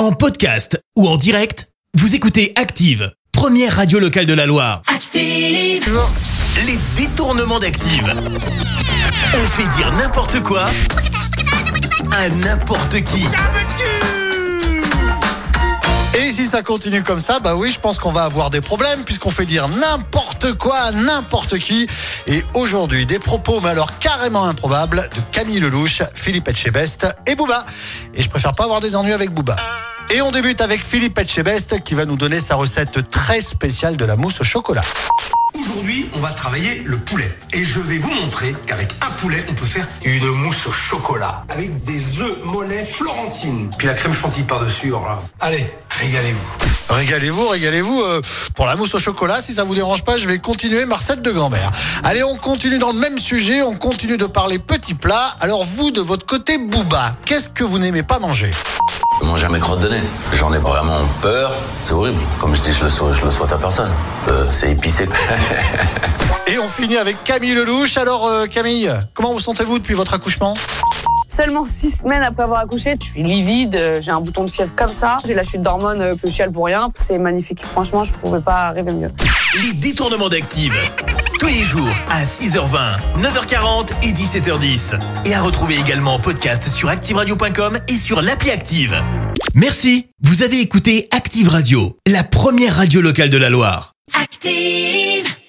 En podcast ou en direct, vous écoutez Active, première radio locale de la Loire. Active. Les détournements d'Active. On fait dire n'importe quoi à n'importe qui. Et si ça continue comme ça, bah oui, je pense qu'on va avoir des problèmes puisqu'on fait dire n'importe quoi à n'importe qui. Et aujourd'hui, des propos, mais alors carrément improbables, de Camille Lelouch, Philippe Etchebest et Booba. Et je préfère pas avoir des ennuis avec Booba. Et on débute avec Philippe Etchebest qui va nous donner sa recette très spéciale de la mousse au chocolat. Aujourd'hui, on va travailler le poulet. Et je vais vous montrer qu'avec un poulet, on peut faire une mousse au chocolat. Avec des œufs mollets florentines. Puis la crème chantilly par-dessus. alors là. Allez, régalez-vous. Régalez-vous, régalez-vous. Euh, pour la mousse au chocolat, si ça vous dérange pas, je vais continuer ma recette de grand-mère. Allez, on continue dans le même sujet, on continue de parler petits plats. Alors vous, de votre côté, Booba, qu'est-ce que vous n'aimez pas manger? Mes crottes de nez. J'en ai vraiment peur. C'est horrible. Comme je dis, je le, souhaite, je le souhaite à personne. Euh, c'est épicé. Et on finit avec Camille Lelouch. Alors euh, Camille, comment vous sentez-vous depuis votre accouchement? Seulement six semaines après avoir accouché, je suis livide, euh, j'ai un bouton de fièvre comme ça, j'ai la chute d'hormones euh, que je chiale pour rien. C'est magnifique, franchement, je pouvais pas rêver mieux. Les détournements d'Active. Tous les jours à 6h20, 9h40 et 17h10. Et à retrouver également en podcast sur ActiveRadio.com et sur l'appli Active. Merci. Vous avez écouté Active Radio, la première radio locale de la Loire. Active.